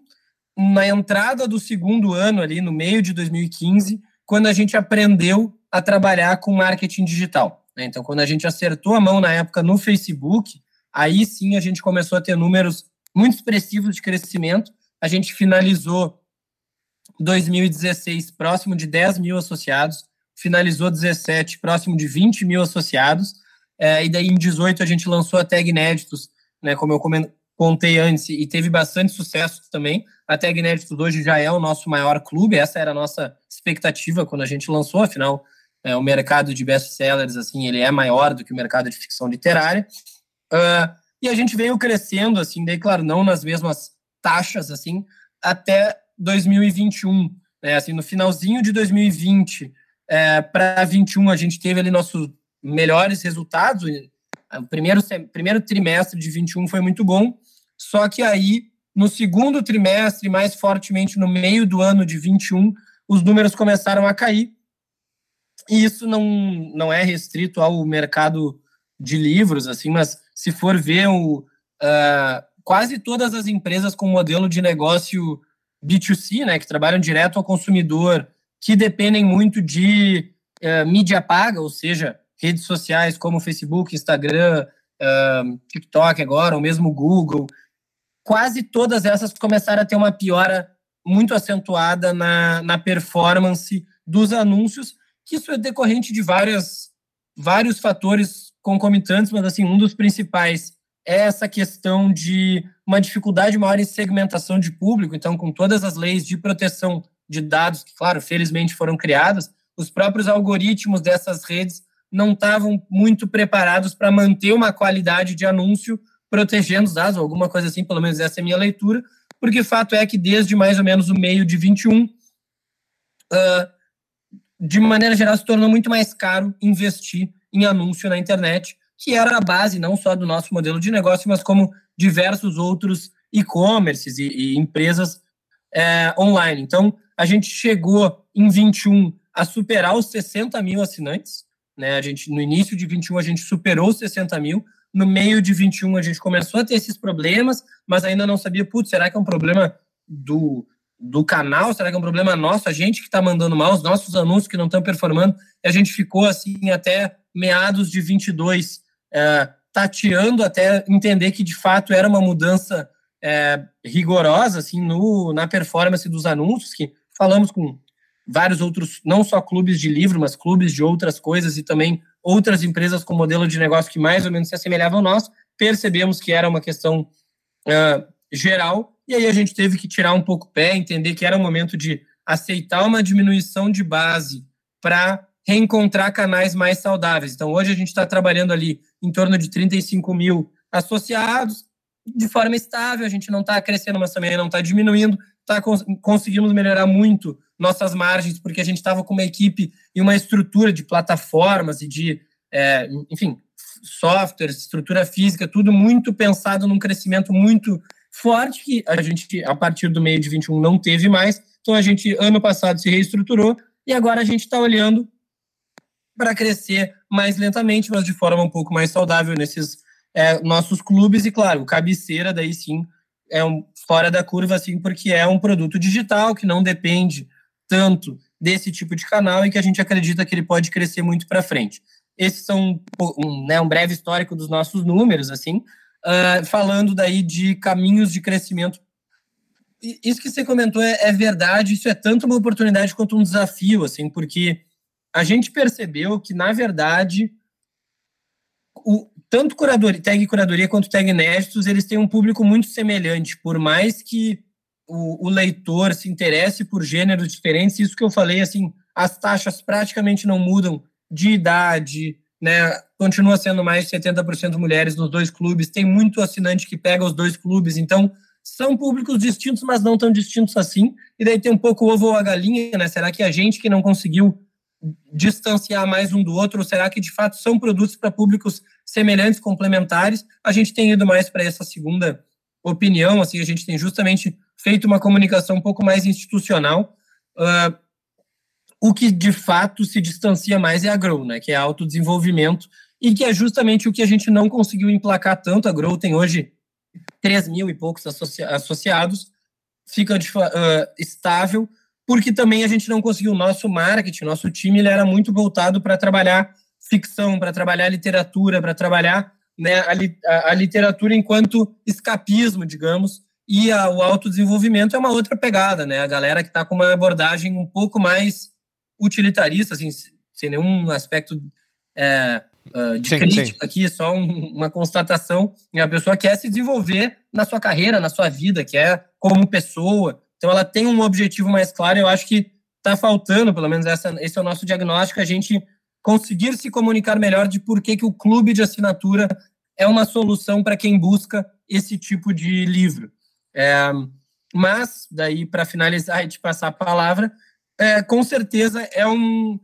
na entrada do segundo ano ali no meio de 2015, quando a gente aprendeu a trabalhar com marketing digital. Né? Então, quando a gente acertou a mão na época no Facebook, aí sim a gente começou a ter números muito expressivos de crescimento. A gente finalizou 2016 próximo de 10 mil associados, finalizou 17 próximo de 20 mil associados, é, e daí em 18 a gente lançou a tag Inéditos, né, como eu contei antes, e teve bastante sucesso também. A tag Inéditos hoje já é o nosso maior clube, essa era a nossa expectativa quando a gente lançou, afinal, é, o mercado de best-sellers, assim, ele é maior do que o mercado de ficção literária. Uh, e a gente veio crescendo, assim, daí, claro, não nas mesmas taxas, assim, até 2021. Né? Assim, no finalzinho de 2020 é, para 21, a gente teve ali nossos melhores resultados. O primeiro, primeiro trimestre de 21 foi muito bom, só que aí, no segundo trimestre, mais fortemente no meio do ano de 21, os números começaram a cair. E isso não, não é restrito ao mercado de livros, assim, mas se for ver o, uh, quase todas as empresas com modelo de negócio B2C, né, que trabalham direto ao consumidor, que dependem muito de uh, mídia paga, ou seja, redes sociais como Facebook, Instagram, uh, TikTok agora, ou mesmo Google, quase todas essas começaram a ter uma piora muito acentuada na, na performance dos anúncios, que isso é decorrente de várias, vários fatores concomitantes, mas assim, um dos principais é essa questão de uma dificuldade maior em segmentação de público, então com todas as leis de proteção de dados, que claro, felizmente foram criadas, os próprios algoritmos dessas redes não estavam muito preparados para manter uma qualidade de anúncio protegendo os dados, ou alguma coisa assim, pelo menos essa é a minha leitura, porque fato é que desde mais ou menos o meio de 21, uh, ah, de maneira geral, se tornou muito mais caro investir em anúncio na internet, que era a base não só do nosso modelo de negócio, mas como diversos outros e-commerces e, e, empresas é, online. Então, a gente chegou em 21 a superar os 60 mil assinantes, né? A gente, no início de 21, a gente superou os 60 mil. No meio de 21, a gente começou a ter esses problemas, mas ainda não sabia, putz, será que é um problema do, do canal? Será que é um problema nosso? A gente que está mandando mal, os nossos anúncios que não estão performando. A gente ficou assim até meados de 22, é, tateando até entender que de fato era uma mudança é, rigorosa assim no, na performance dos anúncios, que falamos com vários outros, não só clubes de livro, mas clubes de outras coisas e também outras empresas com modelo de negócio que mais ou menos se assemelhavam ao nosso, percebemos que era uma questão uh, geral, e aí a gente teve que tirar um pouco o pé, entender que era o momento de aceitar uma diminuição de base para reencontrar canais mais saudáveis. Então, hoje a gente está trabalhando ali em torno de 35 mil associados, de forma estável, a gente não está crescendo, mas também não está diminuindo, tá, conseguimos melhorar muito nossas margens, porque a gente estava com uma equipe e uma estrutura de plataformas e de, é, enfim, softwares, estrutura física, tudo muito pensado num crescimento muito forte, que a gente, a partir do meio de 21, não teve mais. Então, a gente, ano passado, se reestruturou e agora a gente está olhando para crescer mais lentamente, mas de forma um pouco mais saudável nesses é, nossos clubes. E, claro, cabeceira, daí sim, é um, fora da curva, assim, porque é um produto digital que não depende tanto desse tipo de canal e que a gente acredita que ele pode crescer muito para frente. Esses são um, né, um breve histórico dos nossos números, assim, uh, falando daí de caminhos de crescimento. Isso que você comentou é, é verdade, isso é tanto uma oportunidade quanto um desafio, assim, porque a gente percebeu que, na verdade, o, tanto curadoria, tag curadoria quanto tag inéditos, eles têm um público muito semelhante, por mais que o, o, leitor se interesse por gêneros diferentes, isso que eu falei, assim, as taxas praticamente não mudam de idade, né? Continua sendo mais de 70% mulheres nos dois clubes, tem muito assinante que pega os dois clubes, então são públicos distintos, mas não tão distintos assim. E daí tem um pouco o ovo ou a galinha, né? Será que a gente que não conseguiu distanciar mais um do outro, ou será que de fato são produtos para públicos semelhantes, complementares? A gente tem ido mais para essa segunda opinião, assim, a gente tem justamente feito uma comunicação um pouco mais institucional. Uh, o que de fato se distancia mais é a Grow, né, que é autodesenvolvimento, e que é justamente o que a gente não conseguiu emplacar tanto. A Grow tem hoje 3 mil e poucos associ associados, fica de, uh, estável, porque também a gente não conseguiu. O nosso marketing, nosso time, ele era muito voltado para trabalhar ficção, para trabalhar literatura, para trabalhar né, a, a, literatura enquanto escapismo, digamos, e a, o autodesenvolvimento é uma outra pegada, né? A galera que está com uma abordagem um pouco mais utilitarista, assim, sem nenhum aspecto é, uh, de sim, crítica sim. aqui, só um, uma constatação. E a pessoa quer se desenvolver na sua carreira, na sua vida, quer como pessoa. Então, ela tem um objetivo mais claro. Eu acho que está faltando, pelo menos essa, esse é o nosso diagnóstico, a gente conseguir se comunicar melhor de por que, que o clube de assinatura é uma solução para quem busca esse tipo de livro. É, mas, daí, para finalizar e te passar a palavra, é, com certeza é um,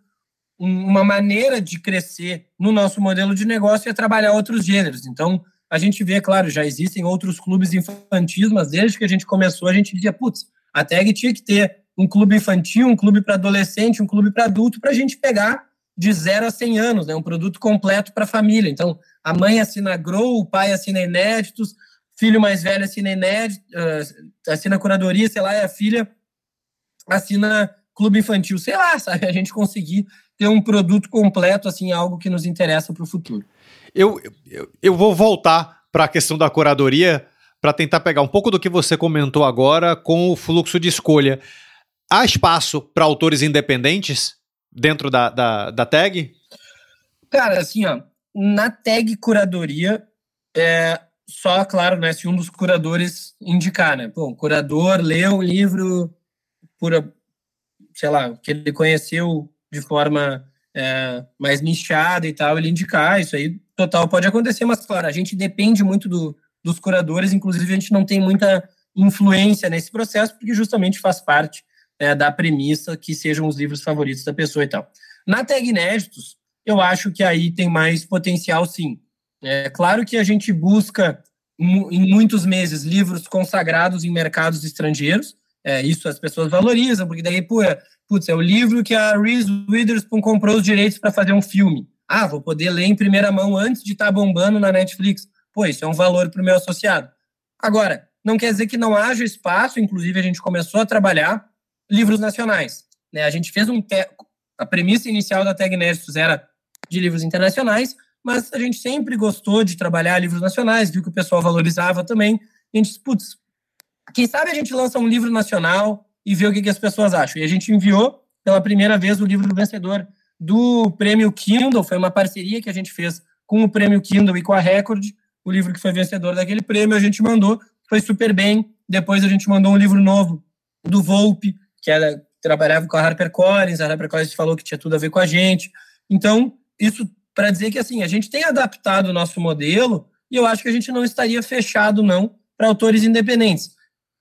um, uma maneira de crescer no nosso modelo de negócio é trabalhar outros gêneros. Então, a gente vê, claro, já existem outros clubes infantis, mas desde que a gente começou, a gente dizia, putz, a tag tinha que ter um clube infantil, um clube para adolescente, um clube para adulto, para a gente pegar de 0 a 100 anos, né? um produto completo para a família. Então, a mãe assina Grow, o pai assina Inéditos, filho mais velho assina inédito, uh, assina curadoria, sei lá, e a filha assina clube infantil, sei lá, sabe? A gente conseguir ter um produto completo, assim, algo que nos interessa para o futuro. Eu, eu, eu vou voltar para a questão da curadoria para tentar pegar um pouco do que você comentou agora com o fluxo de escolha. Há espaço para autores independentes dentro da, da, da tag? Cara, assim, ó, na tag curadoria, é, só, claro, né, se um dos curadores indicar, né? O curador leu o livro por, sei lá, que ele conheceu de forma é, mais nichada e tal, ele indicar, isso aí total pode acontecer, mas, claro, a gente depende muito do, dos curadores, inclusive a gente não tem muita influência nesse processo, porque justamente faz parte é, da premissa que sejam os livros favoritos da pessoa e tal. Na tag inéditos, eu acho que aí tem mais potencial, sim. É claro que a gente busca em muitos meses livros consagrados em mercados estrangeiros. É, isso as pessoas valorizam, porque daí, pô, putz, é o livro que a Reese Witherspoon comprou os direitos para fazer um filme. Ah, vou poder ler em primeira mão antes de estar tá bombando na Netflix. Pô, isso é um valor para o meu associado. Agora, não quer dizer que não haja espaço, inclusive a gente começou a trabalhar livros nacionais. Né? A gente fez um. Te... A premissa inicial da Tag Inéditos era de livros internacionais, mas a gente sempre gostou de trabalhar livros nacionais, viu que o pessoal valorizava também. a gente disse, putz, quem sabe a gente lança um livro nacional e vê o que, que as pessoas acham. E a gente enviou pela primeira vez o livro vencedor do prêmio Kindle, foi uma parceria que a gente fez com o prêmio Kindle e com a Record, o livro que foi vencedor daquele prêmio, a gente mandou, foi super bem. Depois a gente mandou um livro novo do Volpe, que era, trabalhava com a HarperCollins, a HarperCollins falou que tinha tudo a ver com a gente. Então, isso para dizer que assim, a gente tem adaptado o nosso modelo e eu acho que a gente não estaria fechado não para autores independentes.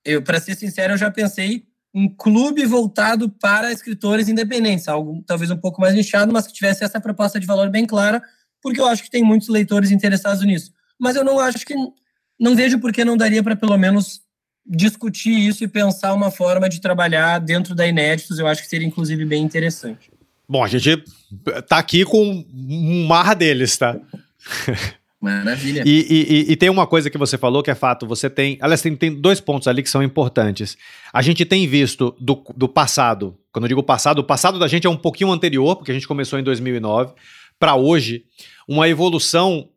Eu, para ser sincero, eu já pensei um clube voltado para escritores independentes, algo talvez um pouco mais nichado, mas que tivesse essa proposta de valor bem clara, porque eu acho que tem muitos leitores interessados nisso. Mas eu não acho que não vejo por que não daria para pelo menos discutir isso e pensar uma forma de trabalhar dentro da Inéditos, eu acho que seria inclusive bem interessante. Bom, a gente tá aqui com um mar deles, tá? Maravilha. E, e, e, tem uma coisa que você falou que é fato. Você tem. Aliás, tem, tem dois pontos ali que são importantes. A gente tem visto do, do passado, quando eu digo passado, o passado da gente é um pouquinho anterior, porque a gente começou em 2009, para hoje, uma evolução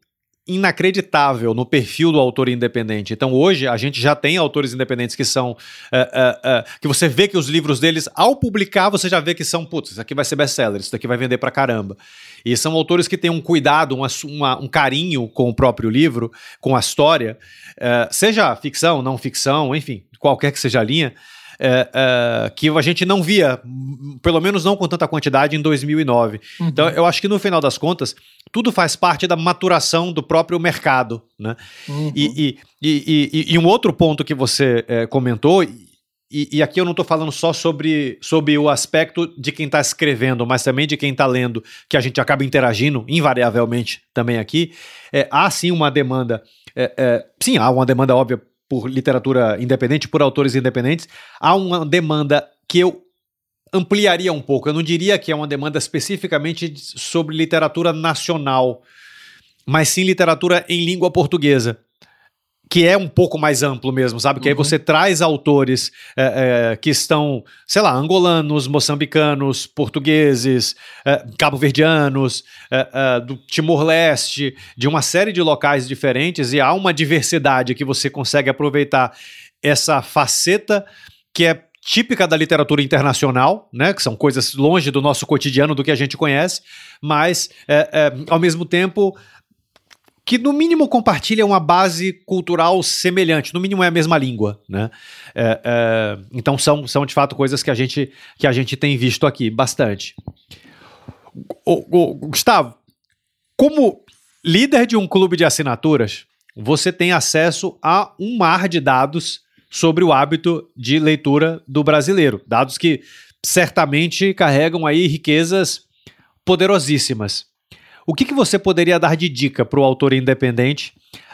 inacreditável no perfil do autor independente. Então hoje a gente já tem autores independentes que são. Uh, uh, uh, que você vê que os livros deles, ao publicar, você já vê que são, putz, isso aqui vai ser best-seller, isso daqui vai vender pra caramba. E são autores que têm um cuidado, uma, uma, um carinho com o próprio livro, com a história, seja ficção, não ficção, enfim, qualquer que seja a linha é, é, que a gente não via, pelo menos não com tanta quantidade em 2009. Uhum. Então, eu acho que no final das contas, tudo faz parte da maturação do próprio mercado. Né? Uhum. E, e, e, e, um outro ponto que você é, comentou, e, aqui eu não estou falando só sobre, sobre o aspecto de quem está escrevendo, mas também de quem está lendo, que a gente acaba interagindo, invariavelmente, também aqui. É, há sim uma demanda. É, é, sim, há uma demanda óbvia por literatura independente, por autores independentes, há uma demanda que eu ampliaria um pouco. Eu não diria que é uma demanda especificamente sobre literatura nacional, mas sim literatura em língua portuguesa que é um pouco mais amplo mesmo, sabe? Que uhum. aí você traz autores é, é, que estão, sei lá, angolanos, moçambicanos, portugueses, é, cabo-verdianos, é, é, do Timor-Leste, de uma série de locais diferentes, e há uma diversidade que você consegue aproveitar essa faceta que é típica da literatura internacional, né, que são coisas longe do nosso cotidiano, do que a gente conhece, mas, é, ao mesmo tempo que no mínimo compartilha uma base cultural semelhante, no mínimo é a mesma língua, né? É, é, então são, são de fato coisas que a gente, que a gente tem visto aqui bastante. O, o, Gustavo, como líder de um clube de assinaturas, você tem acesso a um mar de dados sobre o hábito de leitura do brasileiro, dados que certamente carregam aí riquezas poderosíssimas. O que, que você poderia dar de dica para o autor independente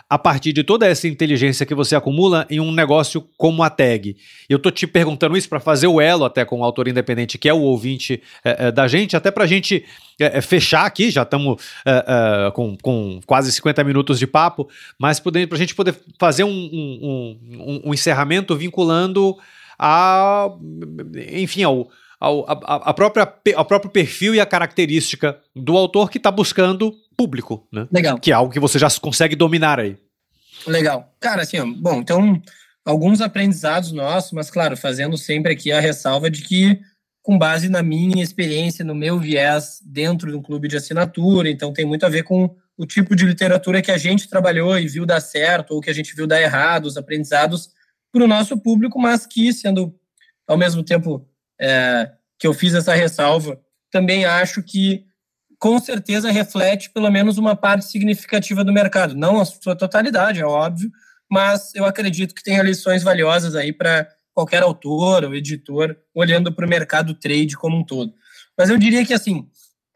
a partir de toda essa inteligência que você acumula em um negócio como a tag. Eu tô te perguntando isso para fazer o elo até com o autor independente, que é o ouvinte é, é, da gente, até para a gente é, fechar aqui, já estamos com, com quase 50 minutos de papo, mas para a gente poder fazer um, um, um, um encerramento vinculando a, enfim, ao, ao a, a, própria, ao próprio perfil e a característica do autor que está buscando público, né? Legal. Que é algo que você já consegue dominar aí. Legal. Cara, assim, ó, bom, então, alguns aprendizados nossos, mas claro, fazendo sempre aqui a ressalva de que com base na minha experiência, no meu viés dentro de um clube de assinatura, então tem muito a ver com o tipo de literatura que a gente trabalhou e viu dar certo, ou que a gente viu dar errado, os aprendizados para o nosso público, mas que, sendo ao mesmo tempo é, que eu fiz essa ressalva, também acho que com certeza reflete pelo menos uma parte significativa do mercado. Não a sua totalidade, é óbvio, mas eu acredito que tenha lições valiosas aí para qualquer autor ou editor olhando para o mercado trade como um todo. Mas eu diria que assim,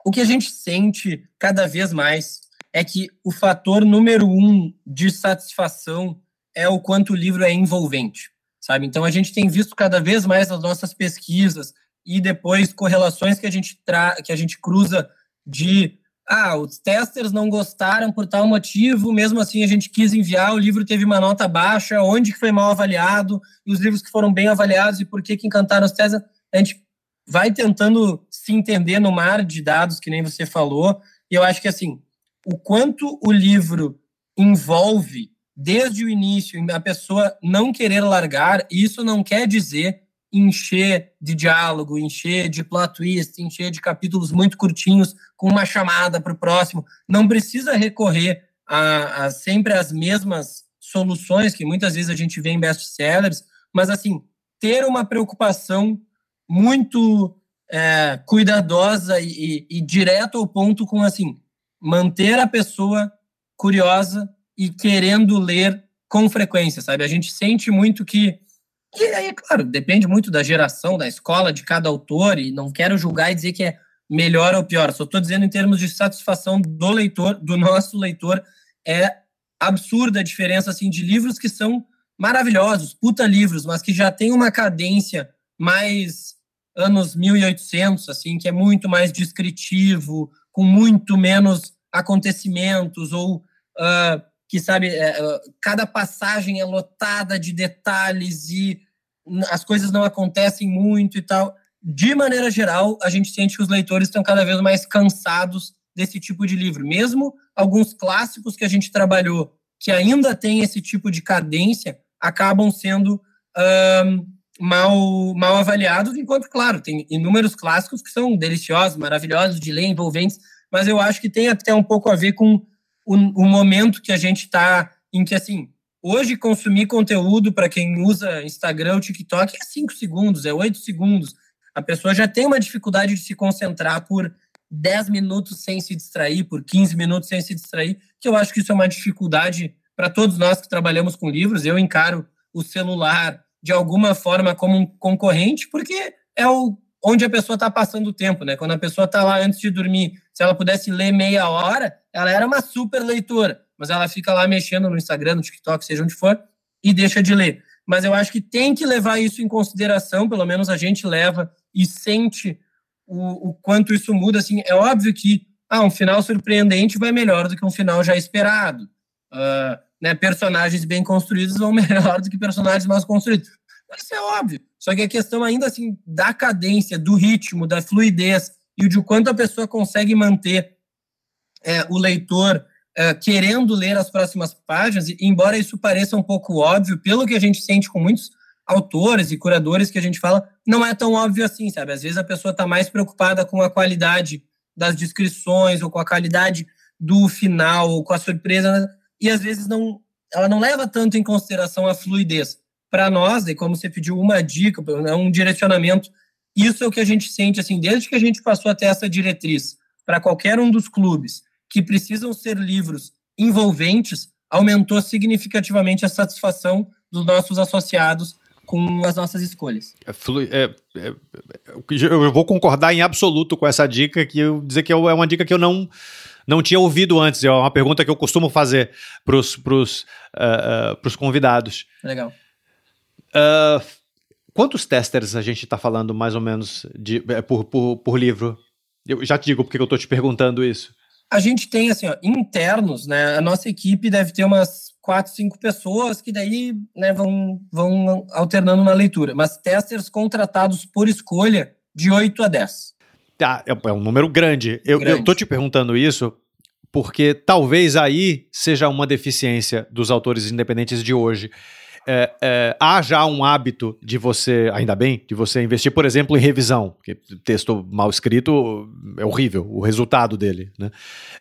o que a gente sente cada vez mais é que o fator número um de satisfação é o quanto o livro é envolvente, sabe? Então a gente tem visto cada vez mais nas nossas pesquisas e depois correlações que a gente tra que a gente cruza de ah, os testers não gostaram por tal motivo, mesmo assim a gente quis enviar, o livro teve uma nota baixa, onde que foi mal avaliado, e os livros que foram bem avaliados e por que que encantaram os testers, a gente vai tentando se entender no mar de dados, que nem você falou, e eu acho que assim, o quanto o livro envolve desde o início, a pessoa não querer largar, isso não quer dizer encher de diálogo, encher de plot twist, encher de capítulos muito curtinhos com uma chamada para o próximo. Não precisa recorrer a, a, sempre as mesmas soluções que muitas vezes a gente vê em best-sellers, mas assim ter uma preocupação muito é, cuidadosa e, e, e direto ao ponto com assim manter a pessoa curiosa e querendo ler com frequência, sabe? A gente sente muito que. E aí, claro, depende muito da geração, da escola, de cada autor, e não quero julgar e dizer que é melhor ou pior, só estou dizendo em termos de satisfação do leitor, do nosso leitor, é absurda a diferença assim, de livros que são maravilhosos, puta livros, mas que já tem uma cadência mais anos 1800, assim, que é muito mais descritivo, com muito menos acontecimentos, ou uh, que sabe, é, é, cada passagem é lotada de detalhes e as coisas não acontecem muito e tal. De maneira geral, a gente sente que os leitores estão cada vez mais cansados desse tipo de livro. Mesmo alguns clássicos que a gente trabalhou, que ainda tem esse tipo de cadência, acabam sendo mal, mal avaliados, enquanto, claro, tem inúmeros clássicos que são deliciosos, maravilhosos de ler, envolventes, mas eu acho que tem até um pouco a ver com o, o momento que a gente está em que, assim, hoje consumir conteúdo para quem usa Instagram ou TikTok é 5 segundos, é 8 segundos. A pessoa já tem uma dificuldade de se concentrar por 10 minutos sem se distrair, por 15 minutos sem se distrair, que eu acho que isso é uma dificuldade para todos nós que trabalhamos com livros. Eu encaro o celular de alguma forma como um concorrente, porque é o onde a pessoa está passando o tempo, né? Quando a pessoa está lá antes de dormir, se ela pudesse ler meia hora, ela era uma super leitora, mas ela fica lá mexendo no Instagram, no TikTok, seja onde for, e deixa de ler. Mas eu acho que tem que levar isso em consideração, pelo menos a gente leva e sente o, o quanto isso muda. Assim, é óbvio que ah, um final surpreendente vai melhor do que um final já esperado. Uh, né, personagens bem construídos vão melhor do que personagens mal construídos. Isso é óbvio. Só que a questão ainda assim da cadência, do ritmo, da fluidez e de quanto a pessoa consegue manter é, o leitor é, querendo ler as próximas páginas, embora isso pareça um pouco óbvio, pelo que a gente sente com muitos autores e curadores que a gente fala, não é tão óbvio assim, sabe? Às vezes a pessoa está mais preocupada com a qualidade das descrições ou com a qualidade do final ou com a surpresa, né? e às vezes não, ela não leva tanto em consideração a fluidez para nós, e como você pediu uma dica, né, um direcionamento, isso é o que a gente sente, assim, desde que a gente passou até essa diretriz para qualquer um dos clubes que precisam ser livros envolventes, aumentou significativamente a satisfação dos nossos associados com as nossas escolhas. É, é, é, eu vou concordar em absoluto com essa dica, que eu dizer que é uma dica que eu não não tinha ouvido antes. É uma pergunta que eu costumo fazer para os uh, uh, convidados. Legal. Uh, quantos testers a gente está falando, mais ou menos, de, é, por, por, por livro? Eu já te digo porque eu estou te perguntando isso. A gente tem, assim, ó, internos, né? A nossa equipe deve ter umas quatro, cinco pessoas que daí né, vão, vão alternando na leitura. Mas testers contratados por escolha de 8 a 10. Ah, é um número grande. Eu, grande. eu tô te perguntando isso porque talvez aí seja uma deficiência dos autores independentes de hoje é, é, há já um hábito de você, ainda bem, de você investir, por exemplo, em revisão, texto mal escrito é horrível, o resultado dele. Né?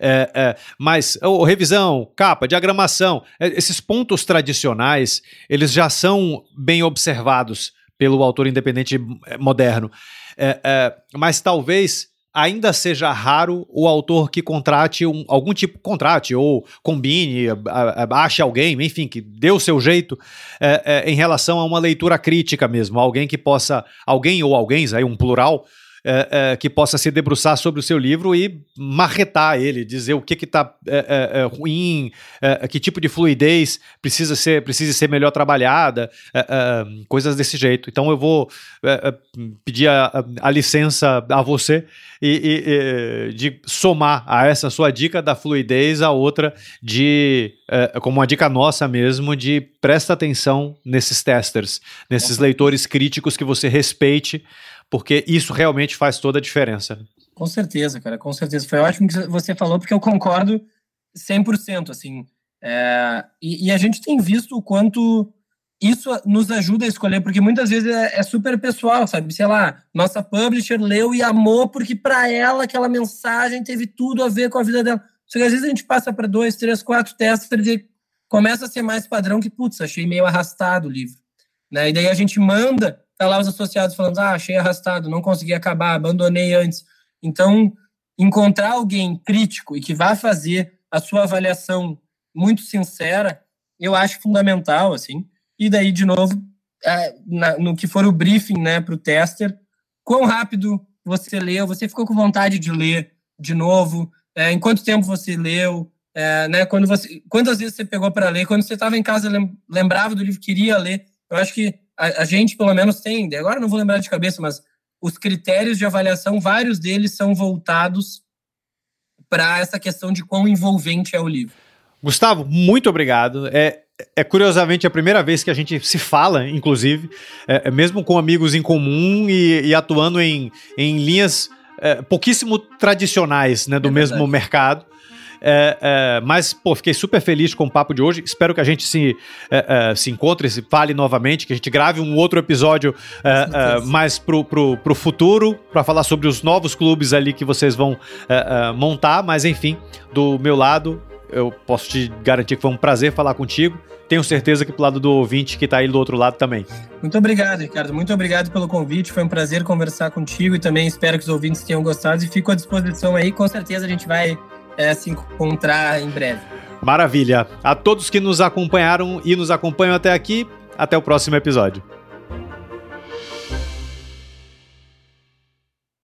É, é mas oh, revisão, capa, diagramação, é, esses pontos tradicionais, eles já são bem observados pelo autor independente é, moderno. mas talvez ainda seja raro o autor que contrate um, algum tipo, contrate ou combine, ache alguém, enfim, que dê o seu jeito é, é, em relação a uma leitura crítica mesmo, alguém que possa, alguém ou alguém, aí um plural, é, é, que possa se debruçar sobre o seu livro e marretar ele, dizer o que está é, é, é, ruim, é, que tipo de fluidez precisa ser, precisa ser melhor trabalhada, coisas desse jeito. Então eu vou pedir a, a, licença a você e, e, de somar a essa sua dica da fluidez a outra de, como uma dica nossa mesmo, de presta atenção nesses testers, nesses leitores críticos que você respeite porque isso realmente faz toda a diferença. Com certeza, cara, com certeza. Foi ótimo que você falou, porque eu concordo 100%, assim. É, e, e, a gente tem visto o quanto isso nos ajuda a escolher, porque muitas vezes é, é super pessoal, sabe? Sei lá, nossa publisher leu e amou porque para ela aquela mensagem teve tudo a ver com a vida dela. Só que às vezes a gente passa para dois, três, quatro testes e começa a ser mais padrão que, putz, achei meio arrastado o livro. Né? E daí a gente manda tá lá os associados falando, ah, achei arrastado, não consegui acabar, abandonei antes. Então, encontrar alguém crítico e que vá fazer a sua avaliação muito sincera, eu acho fundamental, assim. E daí, de novo, é, no que for o briefing, né, para o tester, quão rápido você leu, você ficou com vontade de ler de novo, é, em quanto tempo você leu, é, né, quando você, quantas vezes você pegou para ler, quando você estava em casa lembrava do livro, queria ler. Eu acho que a, a, gente, pelo menos, tem, agora não vou lembrar de cabeça, mas os critérios de avaliação, vários deles são voltados para essa questão de quão envolvente é o livro. Gustavo, muito obrigado. É, é curiosamente a primeira vez que a gente se fala, inclusive, é, é mesmo com amigos em comum e, e atuando em, em linhas é, pouquíssimo tradicionais né, do é mesmo mercado. É, é, mas, pô, fiquei super feliz com o papo de hoje. Espero que a gente se, é, é se encontre, se fale novamente, que a gente grave um outro episódio é, é, mais pro, pro, pro futuro, para falar sobre os novos clubes ali que vocês vão montar. Mas, enfim, do meu lado, eu posso te garantir que foi um prazer falar contigo. Tenho certeza que pro lado do ouvinte que está aí do outro lado também. Muito obrigado, Ricardo. Muito obrigado pelo convite. Foi um prazer conversar contigo e também espero que os ouvintes tenham gostado e fico à disposição aí. Com certeza a gente vai é, se encontrar em breve. Maravilha. A todos que nos acompanharam e nos acompanham até aqui, até o próximo episódio.